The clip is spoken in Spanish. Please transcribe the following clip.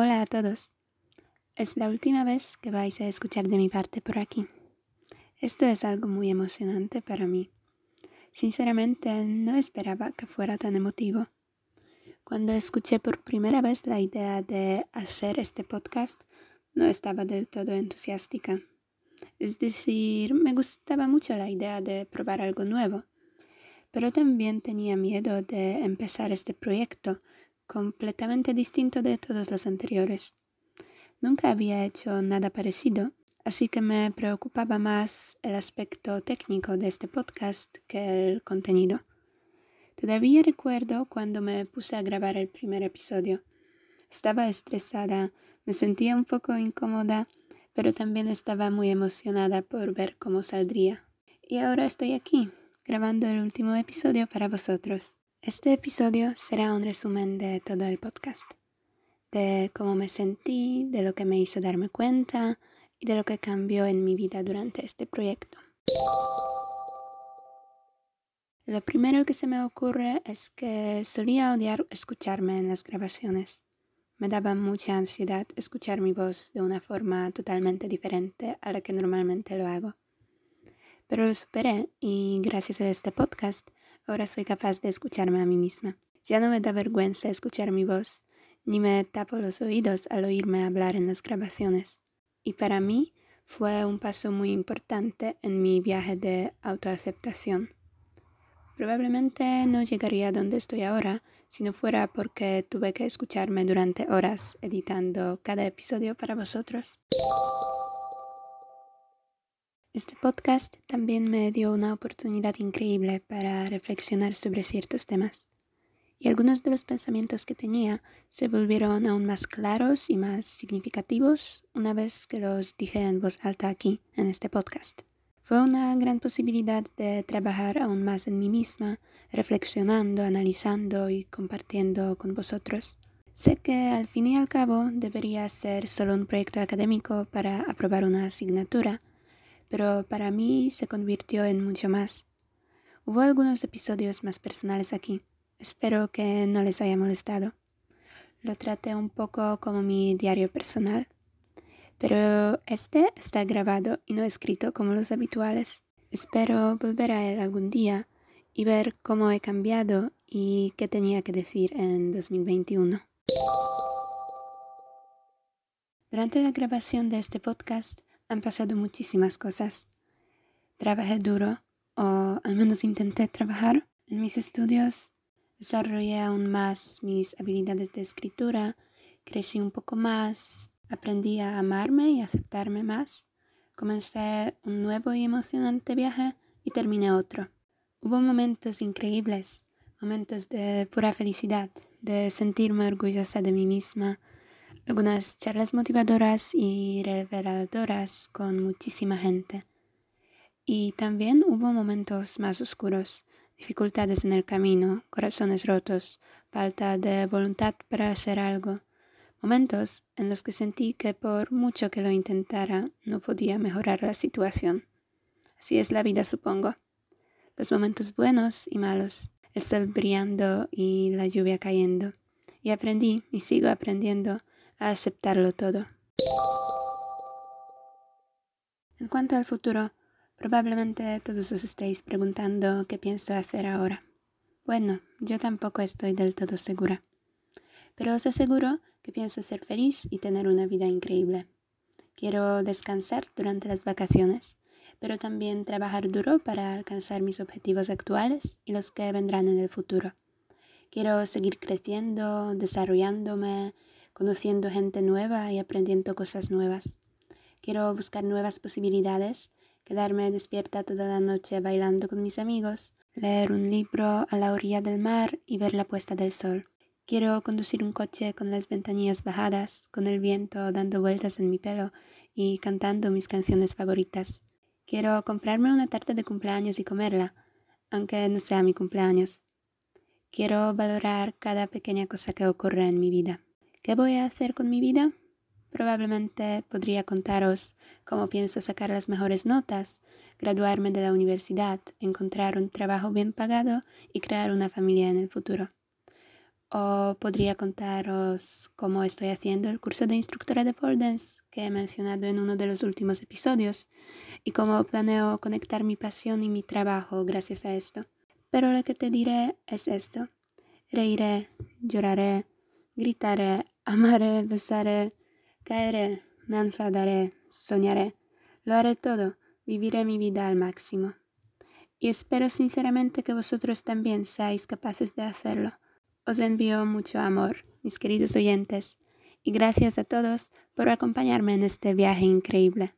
Hola a todos. Es la última vez que vais a escuchar de mi parte por aquí. Esto es algo muy emocionante para mí. Sinceramente no esperaba que fuera tan emotivo. Cuando escuché por primera vez la idea de hacer este podcast, no estaba del todo entusiástica. Es decir, me gustaba mucho la idea de probar algo nuevo, pero también tenía miedo de empezar este proyecto completamente distinto de todos los anteriores. Nunca había hecho nada parecido, así que me preocupaba más el aspecto técnico de este podcast que el contenido. Todavía recuerdo cuando me puse a grabar el primer episodio. Estaba estresada, me sentía un poco incómoda, pero también estaba muy emocionada por ver cómo saldría. Y ahora estoy aquí, grabando el último episodio para vosotros. Este episodio será un resumen de todo el podcast, de cómo me sentí, de lo que me hizo darme cuenta y de lo que cambió en mi vida durante este proyecto. Lo primero que se me ocurre es que solía odiar escucharme en las grabaciones. Me daba mucha ansiedad escuchar mi voz de una forma totalmente diferente a la que normalmente lo hago. Pero lo superé y gracias a este podcast Ahora soy capaz de escucharme a mí misma. Ya no me da vergüenza escuchar mi voz, ni me tapo los oídos al oírme hablar en las grabaciones. Y para mí fue un paso muy importante en mi viaje de autoaceptación. Probablemente no llegaría donde estoy ahora si no fuera porque tuve que escucharme durante horas editando cada episodio para vosotros. Este podcast también me dio una oportunidad increíble para reflexionar sobre ciertos temas. Y algunos de los pensamientos que tenía se volvieron aún más claros y más significativos una vez que los dije en voz alta aquí, en este podcast. Fue una gran posibilidad de trabajar aún más en mí misma, reflexionando, analizando y compartiendo con vosotros. Sé que al fin y al cabo debería ser solo un proyecto académico para aprobar una asignatura, pero para mí se convirtió en mucho más. Hubo algunos episodios más personales aquí. Espero que no les haya molestado. Lo traté un poco como mi diario personal. Pero este está grabado y no escrito como los habituales. Espero volver a él algún día y ver cómo he cambiado y qué tenía que decir en 2021. Durante la grabación de este podcast han pasado muchísimas cosas. Trabajé duro, o al menos intenté trabajar. En mis estudios desarrollé aún más mis habilidades de escritura, crecí un poco más, aprendí a amarme y aceptarme más. Comencé un nuevo y emocionante viaje y terminé otro. Hubo momentos increíbles, momentos de pura felicidad, de sentirme orgullosa de mí misma, algunas charlas motivadoras y reveladoras con muchísima gente. Y también hubo momentos más oscuros, dificultades en el camino, corazones rotos, falta de voluntad para hacer algo, momentos en los que sentí que por mucho que lo intentara no podía mejorar la situación. Así es la vida, supongo. Los momentos buenos y malos, el sol brillando y la lluvia cayendo. Y aprendí y sigo aprendiendo a aceptarlo todo. En cuanto al futuro, probablemente todos os estéis preguntando qué pienso hacer ahora. Bueno, yo tampoco estoy del todo segura. Pero os aseguro que pienso ser feliz y tener una vida increíble. Quiero descansar durante las vacaciones, pero también trabajar duro para alcanzar mis objetivos actuales y los que vendrán en el futuro. Quiero seguir creciendo, desarrollándome, conociendo gente nueva y aprendiendo cosas nuevas. Quiero buscar nuevas posibilidades, quedarme despierta toda la noche bailando con mis amigos, leer un libro a la orilla del mar y ver la puesta del sol. Quiero conducir un coche con las ventanillas bajadas, con el viento dando vueltas en mi pelo y cantando mis canciones favoritas. Quiero comprarme una tarta de cumpleaños y comerla, aunque no sea mi cumpleaños. Quiero valorar cada pequeña cosa que ocurre en mi vida. ¿Qué voy a hacer con mi vida? Probablemente podría contaros cómo pienso sacar las mejores notas, graduarme de la universidad, encontrar un trabajo bien pagado y crear una familia en el futuro. O podría contaros cómo estoy haciendo el curso de instructora de pole que he mencionado en uno de los últimos episodios y cómo planeo conectar mi pasión y mi trabajo gracias a esto. Pero lo que te diré es esto. Reiré, lloraré, gritaré, amaré, besaré, caeré, me enfadaré, soñaré. Lo haré todo, viviré mi vida al máximo. Y espero sinceramente que vosotros también seáis capaces de hacerlo. Os envío mucho amor, mis queridos oyentes, y gracias a todos por acompañarme en este viaje increíble.